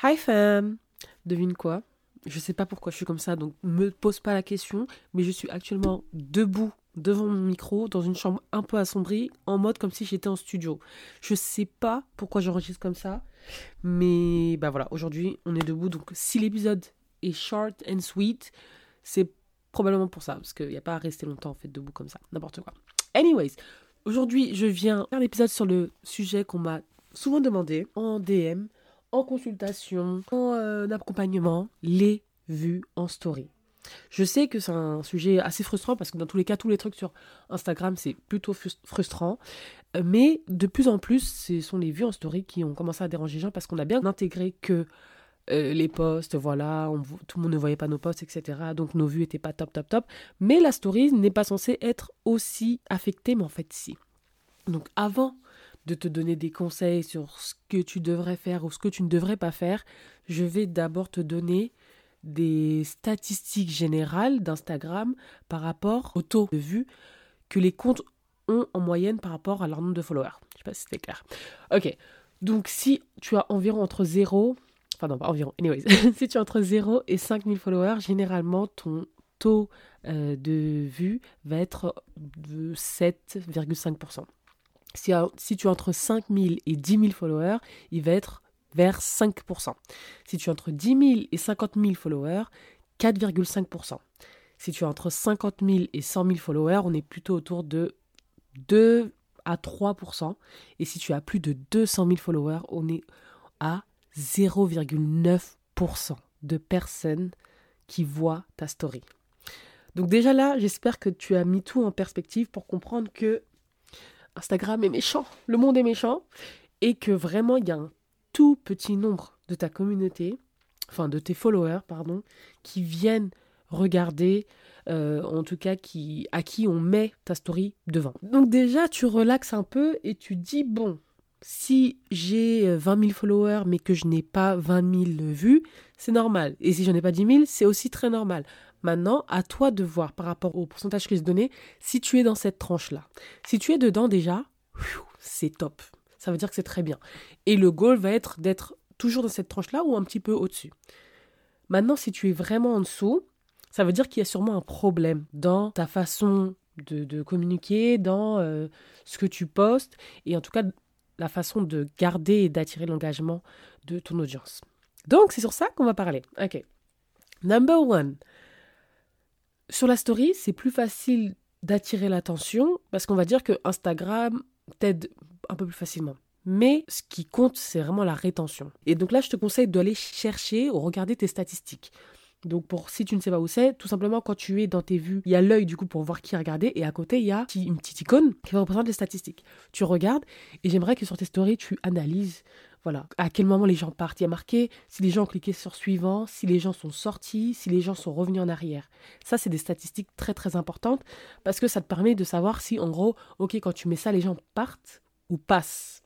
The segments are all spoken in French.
Hi fam Devine quoi? Je sais pas pourquoi je suis comme ça, donc me pose pas la question, mais je suis actuellement debout devant mon micro dans une chambre un peu assombrie, en mode comme si j'étais en studio. Je sais pas pourquoi j'enregistre comme ça, mais bah voilà, aujourd'hui on est debout, donc si l'épisode est short and sweet, c'est probablement pour ça, parce qu'il n'y a pas à rester longtemps en fait debout comme ça, n'importe quoi. Anyways, aujourd'hui je viens faire l'épisode sur le sujet qu'on m'a souvent demandé en DM en consultation, en euh, accompagnement, les vues en story. Je sais que c'est un sujet assez frustrant parce que dans tous les cas, tous les trucs sur Instagram, c'est plutôt frustrant. Euh, mais de plus en plus, ce sont les vues en story qui ont commencé à déranger les gens parce qu'on a bien intégré que euh, les posts, voilà, tout le monde ne voyait pas nos posts, etc. Donc nos vues n'étaient pas top, top, top. Mais la story n'est pas censée être aussi affectée, mais en fait, si. Donc avant de te donner des conseils sur ce que tu devrais faire ou ce que tu ne devrais pas faire, je vais d'abord te donner des statistiques générales d'Instagram par rapport au taux de vues que les comptes ont en moyenne par rapport à leur nombre de followers. Je sais pas si c'était clair. Ok. Donc si tu as environ entre 0, enfin non pas environ, anyways, si tu as entre 0 et 5000 followers, généralement ton taux euh, de vue va être de 7,5%. Si, tu as entre 5000 et 10 000 followers, il va être vers 5%. Si tu as entre 10 000 et 50 000 followers, 4,5%. Si tu as entre 50 000 et 100 000 followers, on est plutôt autour de 2 à 3%. Et si tu as plus de 200 000 followers, on est à 0,9% de personnes qui voient ta story. Donc déjà là, j'espère que tu as mis tout en perspective pour comprendre que Instagram est méchant, le monde est méchant, et que vraiment il y a un tout petit nombre de ta communauté, enfin de tes followers, pardon, qui viennent regarder, euh, en tout cas qui, à qui on met ta story devant. Donc déjà, tu relaxes un peu et tu dis, bon, si j'ai 20 euh, 000 followers mais que je n'ai pas 20 000 vues, c'est normal. Et si j'en ai pas 10 000, c'est aussi très normal. Maintenant, à toi de voir par rapport au pourcentage que je donnais si tu es dans cette tranche-là. Si tu es dedans déjà, c'est top. Ça veut dire que c'est très bien. Et le goal va être d'être toujours dans cette tranche-là ou un petit peu au-dessus. Maintenant, si tu es vraiment en dessous, ça veut dire qu'il y a sûrement un problème dans ta façon de, communiquer, dans euh, ce que tu postes, et en tout cas la façon de garder et d'attirer l'engagement de ton audience. Donc, c'est sur ça qu'on va parler. Ok. Number one, sur la story, c'est plus facile d'attirer l'attention parce qu'on va dire que Instagram t'aide un peu plus facilement. Mais ce qui compte, c'est vraiment la rétention. Et donc là, je te conseille d'aller chercher ou regarder tes statistiques. Donc pour si tu ne sais pas où c'est, tout simplement quand tu es dans tes vues, il y a l'œil du coup pour voir qui a regardé et à côté il y a une petite icône qui va représenter les statistiques. Tu regardes et j'aimerais que sur tes stories tu analyses voilà. À quel moment les gens partent? Il y a marqué si les gens ont cliqué sur suivant, si les gens sont sortis, si les gens sont revenus en arrière. Ça, c'est des statistiques très très importantes parce que ça te permet de savoir si, en gros, ok, quand tu mets ça, les gens partent ou passent.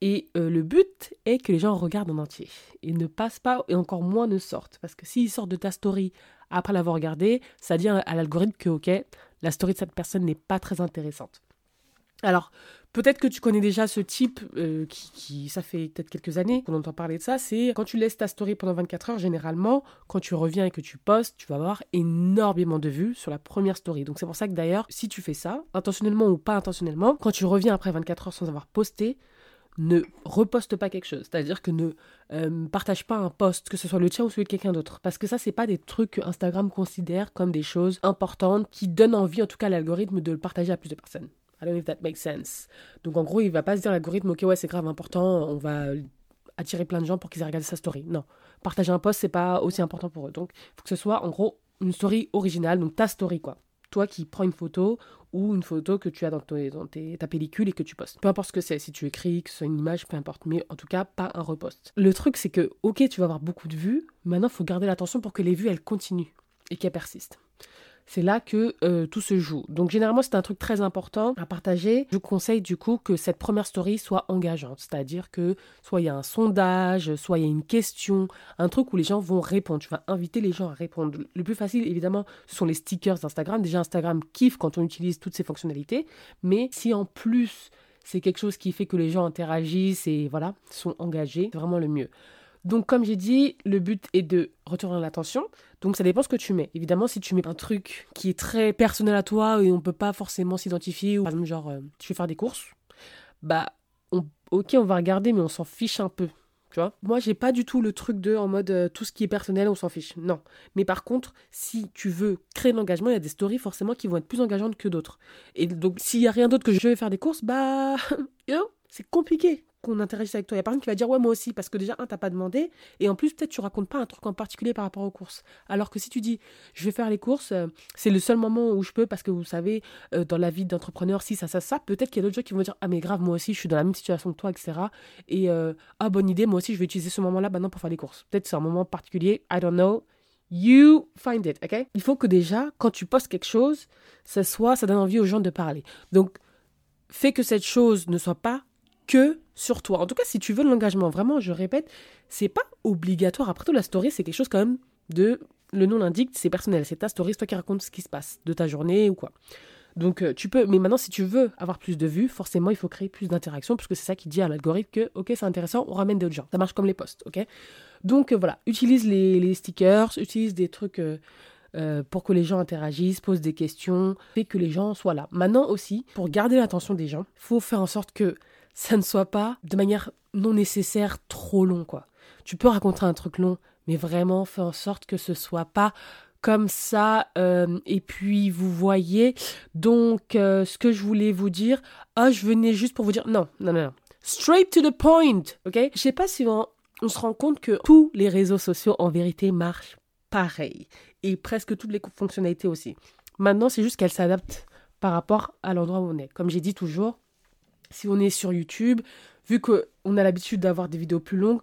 Et euh, le but est que les gens regardent en entier et ne passent pas et encore moins ne sortent. Parce que s'ils sortent de ta story après l'avoir regardé, ça dit à l'algorithme que, ok, la story de cette personne n'est pas très intéressante. Alors, Peut-être que tu connais déjà ce type euh, qui, ça fait peut-être quelques années qu'on entend parler de ça, c'est quand tu laisses ta story pendant 24 heures, généralement, quand tu reviens et que tu postes, tu vas avoir énormément de vues sur la première story. Donc c'est pour ça que d'ailleurs, si tu fais ça, intentionnellement ou pas intentionnellement, quand tu reviens après 24 heures sans avoir posté, ne reposte pas quelque chose. C'est-à-dire que ne euh, partage pas un post, que ce soit le tien ou celui de quelqu'un d'autre. Parce que ça, c'est pas des trucs que Instagram considère comme des choses importantes qui donnent envie, en tout cas, à l'algorithme de le partager à plus de personnes. I don't know if that makes sense. Donc en gros, il va pas se dire l'algorithme, ok, ouais, c'est grave important, on va attirer plein de gens pour qu'ils aient regardé sa story. Non. Partager un post, c'est pas aussi important pour eux. Donc il faut que ce soit en gros une story originale, donc ta story quoi. Toi qui prends une photo ou une photo que tu as dans, dans ta pellicule et que tu postes. Peu importe ce que c'est, si tu écris, que ce soit une image, peu importe, mais en tout cas, pas un repost. Le truc, c'est que, ok, tu vas avoir beaucoup de vues, maintenant, il faut garder l'attention pour que les vues, elles continuent et qu'elles persistent c'est là que euh, tout se joue. Donc généralement c'est un truc très important à partager. Je vous conseille du coup que cette première story soit engageante, c'est-à-dire que soit il y a un sondage, soit il y a une question, un truc où les gens vont répondre. Tu vas inviter les gens à répondre. Le plus facile évidemment ce sont les stickers d'Instagram. Déjà Instagram kiffe quand on utilise toutes ces fonctionnalités, mais si en plus c'est quelque chose qui fait que les gens interagissent et voilà, sont engagés, c'est vraiment le mieux. Donc, comme j'ai dit, le but est de retourner l'attention. Donc, ça dépend ce que tu mets. Évidemment, si tu mets un truc qui est très personnel à toi et on peut pas forcément s'identifier, ou par exemple, genre, euh, tu veux faire des courses, bah, ok, on va regarder, mais on s'en fiche un peu. Tu vois Moi, j'ai pas du tout le truc de en mode euh, tout ce qui est personnel, on s'en fiche. Non. Mais par contre, si tu veux créer de l'engagement, il y a des stories forcément qui vont être plus engageantes que d'autres. Et donc, s'il y a rien d'autre que je vais faire des courses, bah, c'est compliqué qu'on interagisse avec toi. Il y a personne qui va dire ouais moi aussi parce que déjà un t'as pas demandé et en plus peut-être tu racontes pas un truc en particulier par rapport aux courses. Alors que si tu dis je vais faire les courses, euh, c'est le seul moment où je peux parce que vous savez euh, dans la vie d'entrepreneur si ça ça ça peut-être qu'il y a d'autres gens qui vont dire ah mais grave moi aussi je suis dans la même situation que toi etc et euh, ah bonne idée moi aussi je vais utiliser ce moment là maintenant pour faire les courses. Peut-être c'est un moment particulier I don't know. You find it, ok? Il faut que déjà, quand tu postes quelque chose, ça soit, ça donne envie aux gens de parler. Donc, fais que cette chose ne soit pas que sur toi. En tout cas, si tu veux l'engagement, vraiment, je répète, c'est pas obligatoire. Après tout, la story, c'est quelque chose quand même de. Le nom l'indique, c'est personnel. C'est ta story, c'est toi qui racontes ce qui se passe de ta journée ou quoi. Donc euh, tu peux, mais maintenant si tu veux avoir plus de vues, forcément il faut créer plus d'interactions puisque c'est ça qui dit à l'algorithme que ok c'est intéressant, on ramène d'autres gens. Ça marche comme les posts, ok? Donc euh, voilà, utilise les, stickers, utilise des trucs euh, pour que les gens interagissent, posent des questions, et que les gens soient là. Maintenant aussi, pour garder l'attention des gens, faut faire en sorte que ça ne soit pas de manière non nécessaire trop long, quoi. Tu peux raconter un truc long, mais vraiment fais en sorte que ce soit pas comme ça. Euh, et puis, vous voyez, donc, euh, ce que je voulais vous dire, ah, je venais juste pour vous dire, non, non, non, non. Straight to the point, ok? Je sais pas si on, on se rend compte que tous les réseaux sociaux, en vérité, marchent pareil. Et presque toutes les fonctionnalités aussi. Maintenant, c'est juste qu'elles s'adaptent par rapport à l'endroit où on est. Comme j'ai dit toujours, si on est sur YouTube, vu qu'on a l'habitude d'avoir des vidéos plus longues,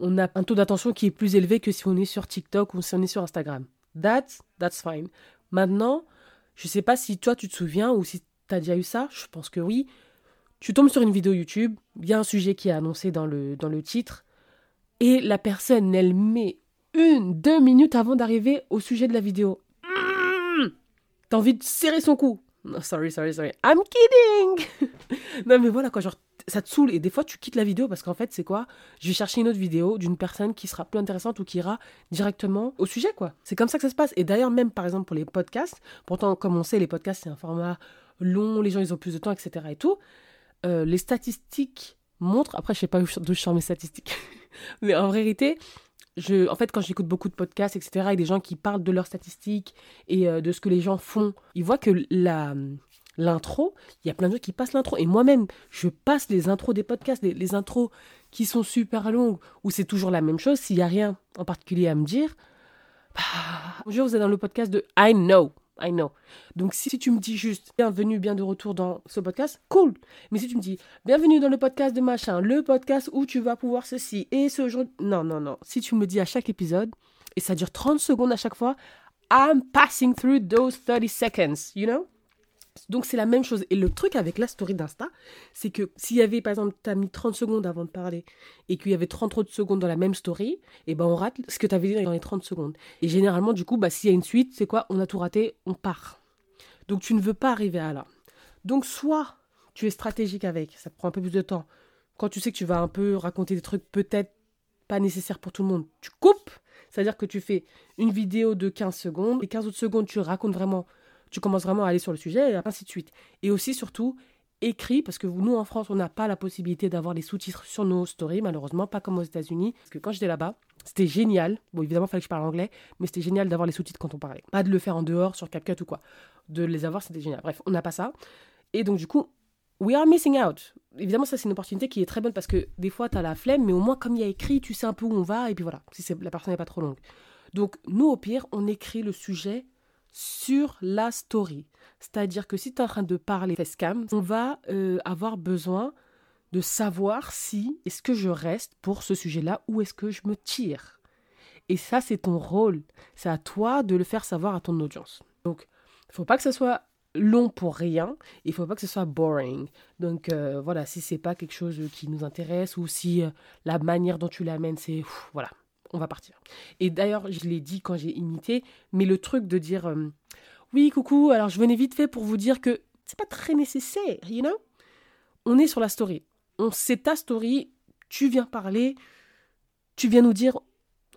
on a un taux d'attention qui est plus élevé que si on est sur TikTok ou si on est sur Instagram. That's, that's fine. Maintenant, je ne sais pas si toi tu te souviens ou si tu as déjà eu ça, je pense que oui. Tu tombes sur une vidéo YouTube, il y a un sujet qui est annoncé dans le, dans le titre, et la personne, elle met une, deux minutes avant d'arriver au sujet de la vidéo. Mmh T'as envie de serrer son cou. Non, sorry, sorry, sorry. I'm kidding Non, mais voilà, quoi, genre, ça te saoule. Et des fois, tu quittes la vidéo parce qu'en fait, c'est quoi? Je vais chercher une autre vidéo d'une personne qui sera plus intéressante ou qui ira directement au sujet, quoi. C'est comme ça que ça se passe. Et d'ailleurs, même par exemple pour les podcasts, pourtant, comme on sait, les podcasts, c'est un format long, les gens, ils ont plus de temps, etc. et tout. Euh, les statistiques montrent, après, je sais pas d'où je sors mes statistiques, mais en vérité, en fait, quand j'écoute beaucoup de podcasts, etc., et des gens qui parlent de leurs statistiques et euh, de ce que les gens font, ils voient que la, l'intro, il y a plein de gens qui passent l'intro. Et moi-même, je passe les intros des podcasts, les, intros qui sont super longues, où c'est toujours la même chose, s'il n'y a rien en particulier à me dire. Bah, bonjour, vous êtes dans le podcast de I Know. I know. Donc si tu me dis juste bienvenue, bien de retour dans ce podcast, cool. Mais si tu me dis bienvenue dans le podcast de machin, le podcast où tu vas pouvoir ceci et ce jour... Non, non, non. Si tu me dis à chaque épisode, et ça dure 30 secondes à chaque fois, I'm passing through those 30 seconds, you know? Donc c'est la même chose. Et le truc avec la story d'Insta, c'est que s'il y avait, par exemple, tu as mis 30 secondes avant de parler et qu'il y avait 30 autres secondes dans la même story, et eh ben on rate ce que tu avais dit dans les 30 secondes. Et généralement, du coup, bah, s'il y a une suite, c'est quoi? On a tout raté, on part. Donc tu ne veux pas arriver à là. Donc soit tu es stratégique avec, ça prend un peu plus de temps. Quand tu sais que tu vas un peu raconter des trucs peut-être pas nécessaires pour tout le monde, tu coupes. C'est-à-dire que tu fais une vidéo de 15 secondes, et 15 autres secondes, tu racontes vraiment tu commences vraiment à aller sur le sujet, et ainsi de suite. Et aussi, surtout, écrit, parce que nous, en France, on n'a pas la possibilité d'avoir les sous-titres sur nos stories, malheureusement, pas comme aux États-Unis. Parce que quand j'étais là-bas, c'était génial. Bon, évidemment, il fallait que je parle anglais, mais c'était génial d'avoir les sous-titres quand on parlait. Pas de le faire en dehors, sur CapCut ou quoi. De les avoir, c'était génial. Bref, on n'a pas ça. Et donc, du coup, we are missing out. Évidemment, ça, c'est une opportunité qui est très bonne parce que des fois, tu as la flemme, mais au moins, comme il y a écrit, tu sais un peu où on va, et puis voilà, si la personne n'est pas trop longue. Donc, nous, au pire, on écrit le sujet sur la story. C'est-à-dire que si tu es en train de parler facecam, on va euh, avoir besoin de savoir si est-ce que je reste pour ce sujet-là ou est-ce que je me tire. Et ça, c'est ton rôle. C'est à toi de le faire savoir à ton audience. Donc, il faut pas que ce soit long pour rien. Il faut pas que ce soit boring. Donc euh, voilà, si c'est pas quelque chose qui nous intéresse ou si euh, la manière dont tu l'amènes, c'est voilà, on va partir. Et d'ailleurs, je l'ai dit quand j'ai imité, mais le truc de dire oui, coucou, alors je venais vite fait pour vous dire que c'est pas très nécessaire, you know? On est sur la story. On c'est ta story, tu viens parler, tu viens nous dire,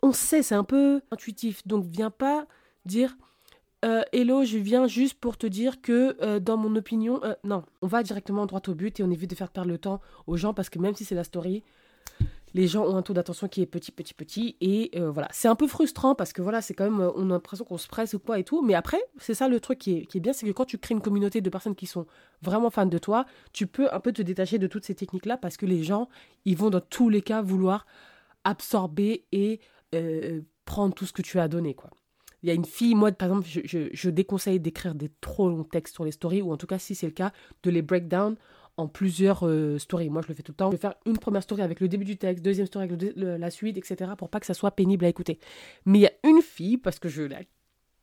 on sait, c'est un peu intuitif, donc viens pas dire euh, Hello, je viens juste pour te dire que euh, dans mon opinion, euh, non, on va directement droit au but et on évite de faire perdre le temps aux gens parce que même si c'est la story, les gens ont un taux d'attention qui est petit, petit, petit. Et voilà, c'est un peu frustrant parce que voilà, c'est quand même, on a l'impression qu'on se presse ou quoi et tout. Mais après, c'est ça le truc qui est, bien, c'est que quand tu crées une communauté de personnes qui sont vraiment fans de toi, tu peux un peu te détacher de toutes ces techniques-là parce que les gens, ils vont dans tous les cas vouloir absorber et prendre tout ce que tu as donné, quoi. Il y a une fille, moi par exemple, je, déconseille d'écrire des trop longs textes sur les stories, ou en tout cas, si c'est le cas, de les break down en plusieurs euh, stories. Moi, je le fais tout le temps. Je vais faire une première story avec le début du texte, deuxième story avec la suite, etc. pour pas que ça soit pénible à écouter. Mais il y a une fille, parce que je la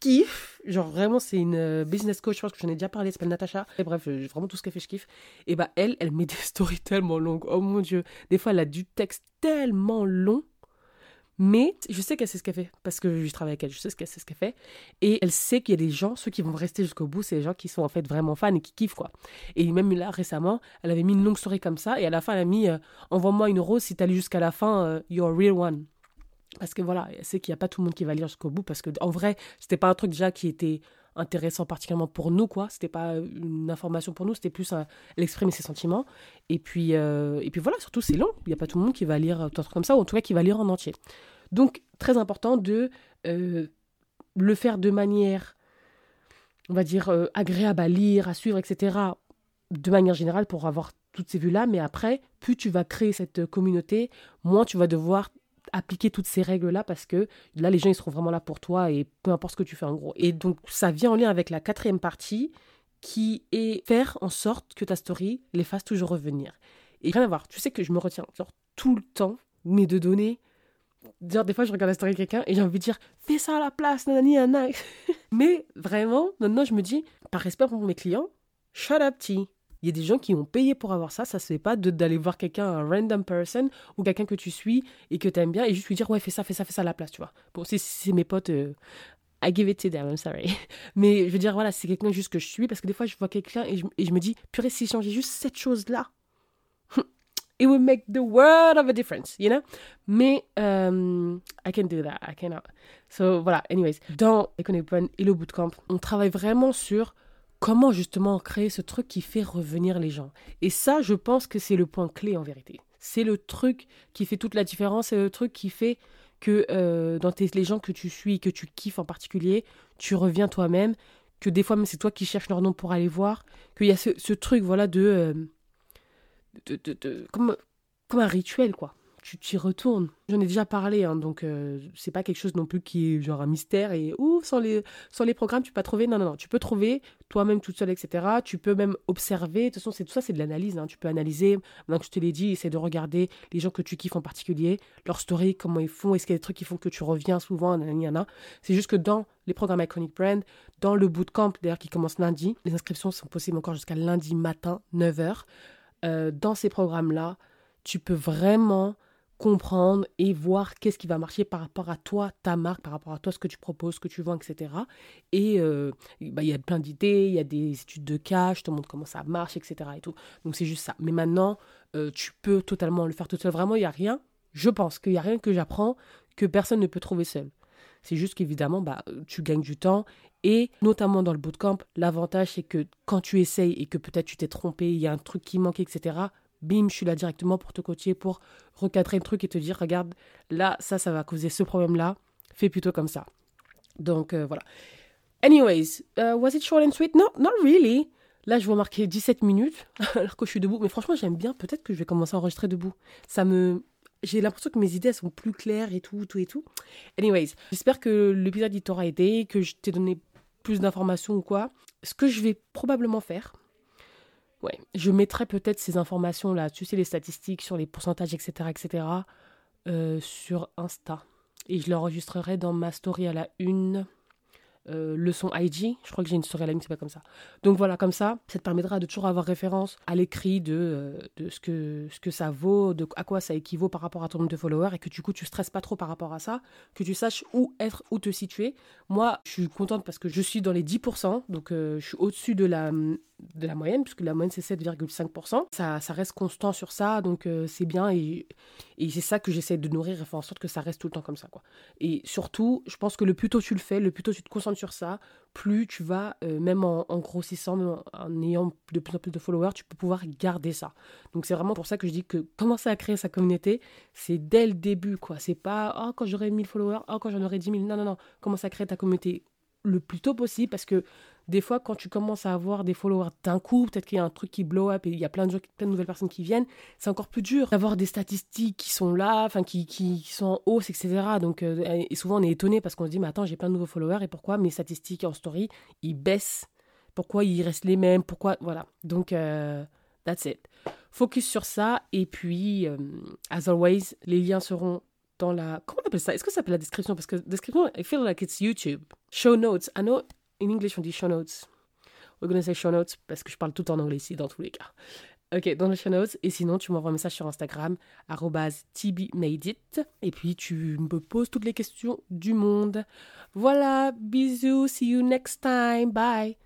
kiffe, genre vraiment, c'est une euh, business coach, je pense que j'en ai déjà parlé, elle s'appelle Natacha. Et bref, vraiment tout ce qu'elle fait, je kiffe. Et bah, elle, elle met des stories tellement longues. Oh mon dieu. Des fois, elle a du texte tellement long mais je sais qu'elle sait ce qu'elle fait parce que je travaille avec elle, je sais qu'elle sait ce qu'elle fait. Et elle sait qu'il y a des gens, ceux qui vont rester jusqu'au bout, c'est les gens qui sont en fait vraiment fans et qui kiffent quoi. Et même là récemment, elle avait mis une longue story comme ça et à la fin elle a mis euh, Envoie-moi une rose si t'as lu jusqu'à la fin, euh, you're a real one. Parce que voilà, elle sait qu'il n'y a pas tout le monde qui va lire jusqu'au bout parce que en vrai, c'était pas un truc déjà qui était intéressant particulièrement pour nous quoi. C'était pas une information pour nous c'était plus un, l'exprimer ses sentiments. Et puis euh, et puis voilà surtout c'est long. Il n'y a pas tout le monde qui va lire un truc comme ça ou en tout cas qui va lire en entier. Donc très important de euh, le faire de manière on va dire euh, agréable à lire à suivre etc de manière générale pour avoir toutes ces vues là mais après plus tu vas créer cette communauté moins tu vas devoir appliquer toutes ces règles-là parce que là, les gens, ils seront vraiment là pour toi et peu importe ce que tu fais en gros. Et donc, ça vient en lien avec la quatrième partie qui est faire en sorte que ta story les fasse toujours revenir. Et rien à voir, tu sais que je me retiens genre tout le temps, mais de donner. Genre, des fois, je regarde la story de quelqu'un et j'ai envie de dire fais ça à la place, nanani, nanana. mais vraiment, maintenant, je me dis, par respect pour mes clients, shut up, T. Il y a des gens qui ont payé pour avoir ça. Ça se fait pas d'aller voir quelqu'un, un random person ou quelqu'un que tu suis et que tu aimes bien et juste lui dire ouais, fais ça, fais ça, fais ça à la place, tu vois. Bon, c'est mes potes, euh, I give it to them, I'm sorry. Mais je veux dire, voilà, c'est quelqu'un juste que je suis parce que des fois, je vois quelqu'un et je, me dis, purée, si changeais juste cette chose-là, it would make the world of a difference, you know? Mais um, I can do that, I cannot. So voilà, anyways, dans Brand et le bootcamp, on travaille vraiment sur comment justement créer ce truc qui fait revenir les gens. Et ça, je pense que c'est le point clé en vérité. C'est le truc qui fait toute la différence, c'est le truc qui fait que euh, dans tes, les gens que tu suis, que tu kiffes en particulier, tu reviens toi-même, que des fois même c'est toi qui cherches leur nom pour aller voir, qu'il y a ce, truc voilà de, euh, de, de comme, comme un rituel quoi tu t'y retournes. J'en ai déjà parlé, hein, donc euh, c'est pas quelque chose non plus qui est genre un mystère et ouf, sans les, sans les programmes, tu peux pas trouver. Non, non, non, tu peux trouver toi-même toute seule, etc. Tu peux même observer. De toute façon, c'est, tout ça, c'est de l'analyse. Hein. Tu peux analyser. Maintenant que je te l'ai dit, essaie de regarder les gens que tu kiffes en particulier, leur story, comment ils font, est-ce qu'il y a des trucs qui font que tu reviens souvent, C'est juste que dans les programmes Iconic Brand, dans le bootcamp, d'ailleurs, qui commence lundi, les inscriptions sont possibles encore jusqu'à lundi matin, 9h. Euh, dans ces programmes-là, tu peux vraiment comprendre et voir qu'est-ce qui va marcher par rapport à toi, ta marque, par rapport à toi, ce que tu proposes, ce que tu vends, etc. Et euh, bah, il y a plein d'idées, il y a des études de cas, je te montre comment ça marche, etc. Et tout. Donc c'est juste ça. Mais maintenant, euh, tu peux totalement le faire tout seul. Vraiment, il n'y a rien, je pense qu'il n'y a rien que j'apprends que personne ne peut trouver seul. C'est juste qu'évidemment, bah, tu gagnes du temps. Et notamment dans le bootcamp, l'avantage, c'est que quand tu essayes et que peut-être tu t'es trompé, il y a un truc qui manque, etc., bim, je suis là directement pour te coacher, pour recadrer le truc et te dire, regarde, là, ça, ça va causer ce problème-là, fais plutôt comme ça. Donc, euh, voilà. Anyways, uh, was it short and sweet? No, not really. Là, je vois marquer 17 minutes, alors que je suis debout. Mais franchement, j'aime bien. Peut-être que je vais commencer à enregistrer debout. Ça me... J'ai l'impression que mes idées sont plus claires et tout, tout et tout. Anyways, j'espère que l'épisode t'aura aidé, que je t'ai donné plus d'informations ou quoi. Ce que je vais probablement faire, Ouais, je mettrai peut-être ces informations-là, tu sais, les statistiques sur les pourcentages, etc., etc., euh, sur Insta. Et je l'enregistrerai dans ma story à la une euh, le son IG. Je crois que j'ai une story à la c'est pas comme ça. Donc voilà, comme ça, ça te permettra de toujours avoir référence à l'écrit de, euh, de ce, que, ce que ça vaut, de à quoi ça équivaut par rapport à ton nombre de followers et que du coup tu stresses pas trop par rapport à ça, que tu saches où être, où te situer. Moi, je suis contente parce que je suis dans les 10%, donc je suis au-dessus de la, de la moyenne, puisque la moyenne c'est 7,5%. Ça, ça reste constant sur ça, donc c'est bien et, et c'est ça que j'essaie de nourrir et faire en sorte que ça reste tout le temps comme ça. quoi. Et surtout, je pense que le plus tôt tu le fais, le plus tôt tu te concentres ça, plus tu vas, euh, même en, grossissant, en, ayant de plus en plus de followers, tu peux pouvoir garder ça. Donc c'est vraiment pour ça que je dis que commencer à créer sa communauté, c'est dès le début. quoi. C'est pas oh, quand j'aurai 1000 followers, oh, quand j'en aurai 10 000. Non, non, non. Commence à créer ta communauté le plus tôt possible parce que des fois, quand tu commences à avoir des followers d'un coup, peut-être qu'il y a un truc qui blow up et il y a plein de, nouvelles personnes qui viennent, c'est encore plus dur d'avoir des statistiques qui sont là, enfin qui, qui, sont en hausse, etc. Donc, euh, et souvent on est étonné parce qu'on se dit, mais attends, j'ai plein de nouveaux followers et pourquoi mes statistiques en story, ils baissent? Pourquoi ils restent les mêmes? Pourquoi Voilà. Donc, euh, that's it. Focus sur ça et puis, euh, as always, les liens seront dans la. Comment on appelle ça? Est-ce que ça s'appelle la description? Parce que description, I feel like it's YouTube. Show notes. I know in English on dit show notes. We're gonna say show notes parce que je parle tout en anglais ici dans tous les cas. Ok, dans les show notes. Et sinon, tu m'envoies un message sur Instagram, tbmadeit. Et puis, tu me poses toutes les questions du monde. Voilà, bisous, see you next time. Bye.